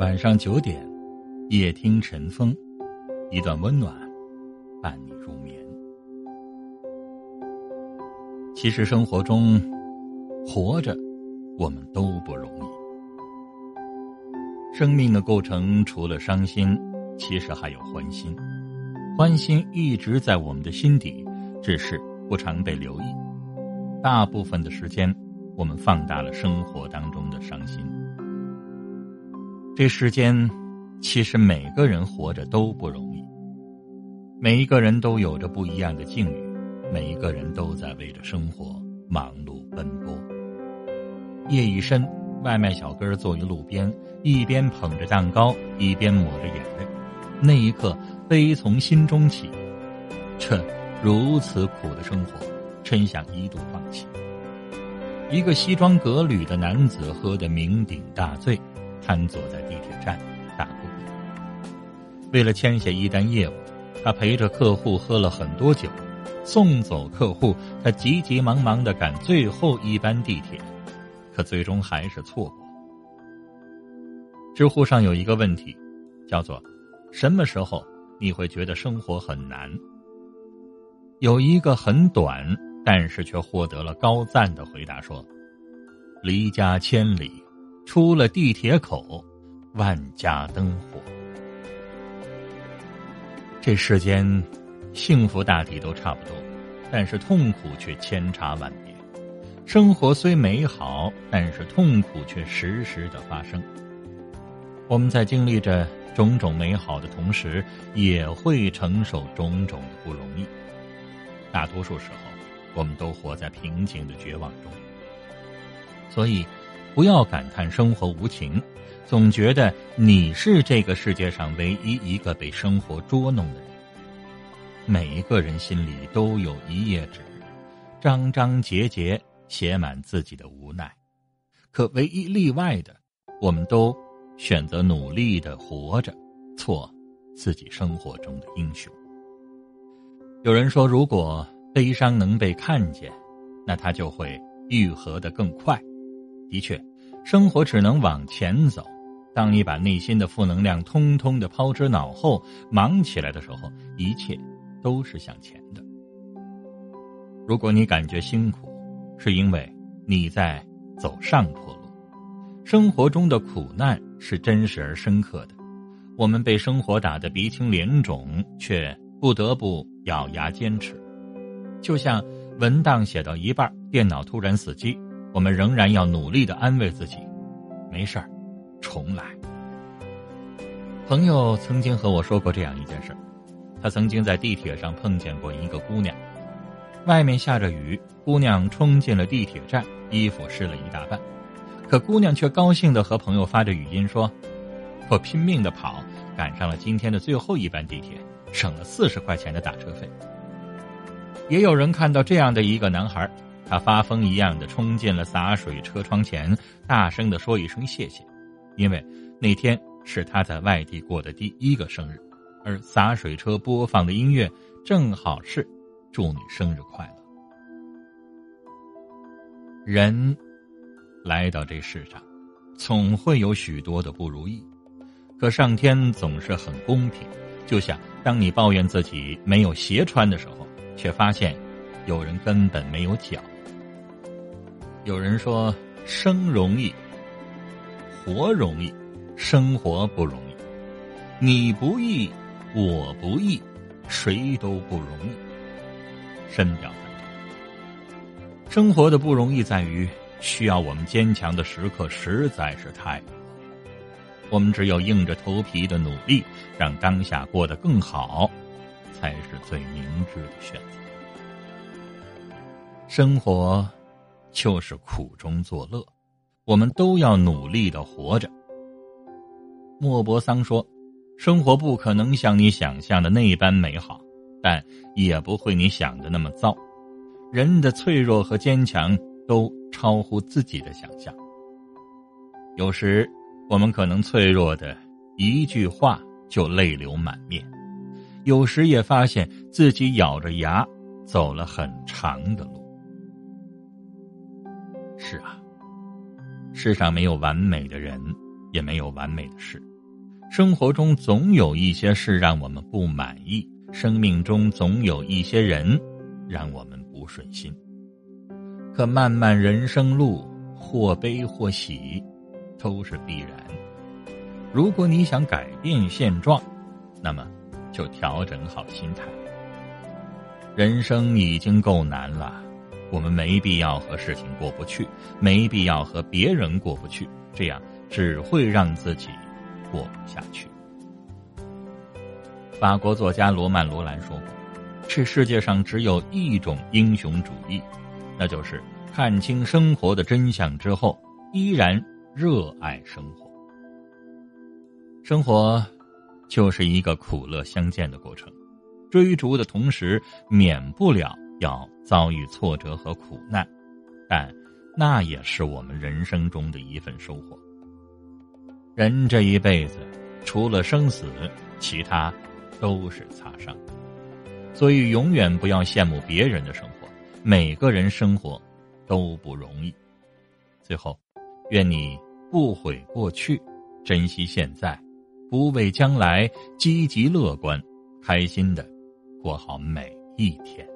晚上九点，夜听晨风，一段温暖伴你入眠。其实生活中，活着我们都不容易。生命的构成除了伤心，其实还有欢心。欢心一直在我们的心底，只是不常被留意。大部分的时间，我们放大了生活当中的伤心。这世间，其实每个人活着都不容易。每一个人都有着不一样的境遇，每一个人都在为着生活忙碌奔波。夜已深，外卖小哥坐于路边，一边捧着蛋糕，一边抹着眼泪。那一刻，悲从心中起。这如此苦的生活，真想一度放弃。一个西装革履的男子喝得酩酊大醉，瘫坐在地铁站大哭。为了签下一单业务，他陪着客户喝了很多酒。送走客户，他急急忙忙的赶最后一班地铁，可最终还是错过。知乎上有一个问题，叫做。什么时候你会觉得生活很难？有一个很短，但是却获得了高赞的回答说：“离家千里，出了地铁口，万家灯火。这世间，幸福大体都差不多，但是痛苦却千差万别。生活虽美好，但是痛苦却时时的发生。我们在经历着。”种种美好的同时，也会承受种种的不容易。大多数时候，我们都活在平静的绝望中。所以，不要感叹生活无情，总觉得你是这个世界上唯一一个被生活捉弄的人。每一个人心里都有一页纸，章章节节写满自己的无奈。可唯一例外的，我们都。选择努力的活着，做自己生活中的英雄。有人说，如果悲伤能被看见，那它就会愈合的更快。的确，生活只能往前走。当你把内心的负能量通通的抛之脑后，忙起来的时候，一切都是向前的。如果你感觉辛苦，是因为你在走上坡路。生活中的苦难。是真实而深刻的，我们被生活打得鼻青脸肿，却不得不咬牙坚持。就像文档写到一半，电脑突然死机，我们仍然要努力的安慰自己：“没事儿，重来。”朋友曾经和我说过这样一件事：他曾经在地铁上碰见过一个姑娘，外面下着雨，姑娘冲进了地铁站，衣服湿了一大半。可姑娘却高兴的和朋友发着语音说：“我拼命的跑，赶上了今天的最后一班地铁，省了四十块钱的打车费。”也有人看到这样的一个男孩，他发疯一样的冲进了洒水车窗前，大声的说一声谢谢，因为那天是他在外地过的第一个生日，而洒水车播放的音乐正好是“祝你生日快乐”。人。来到这世上，总会有许多的不如意，可上天总是很公平。就像当你抱怨自己没有鞋穿的时候，却发现有人根本没有脚。有人说生容易，活容易，生活不容易。你不易，我不易，谁都不容易。深表赞同。生活的不容易在于。需要我们坚强的时刻实在是太多，我们只有硬着头皮的努力，让当下过得更好，才是最明智的选择。生活就是苦中作乐，我们都要努力的活着。莫泊桑说：“生活不可能像你想象的那般美好，但也不会你想的那么糟。人的脆弱和坚强。”都超乎自己的想象。有时，我们可能脆弱的一句话就泪流满面；有时也发现自己咬着牙走了很长的路。是啊，世上没有完美的人，也没有完美的事。生活中总有一些事让我们不满意，生命中总有一些人让我们不顺心。可漫漫人生路，或悲或喜，都是必然。如果你想改变现状，那么就调整好心态。人生已经够难了，我们没必要和事情过不去，没必要和别人过不去，这样只会让自己过不下去。法国作家罗曼·罗兰说过：“这世界上只有一种英雄主义，那就是看清生活的真相之后，依然热爱生活。生活就是一个苦乐相间的过程。”追逐的同时，免不了要遭遇挫折和苦难，但那也是我们人生中的一份收获。人这一辈子，除了生死，其他都是擦伤，所以永远不要羡慕别人的生活。每个人生活都不容易。最后，愿你不悔过去，珍惜现在，不畏将来，积极乐观，开心的。过好每一天。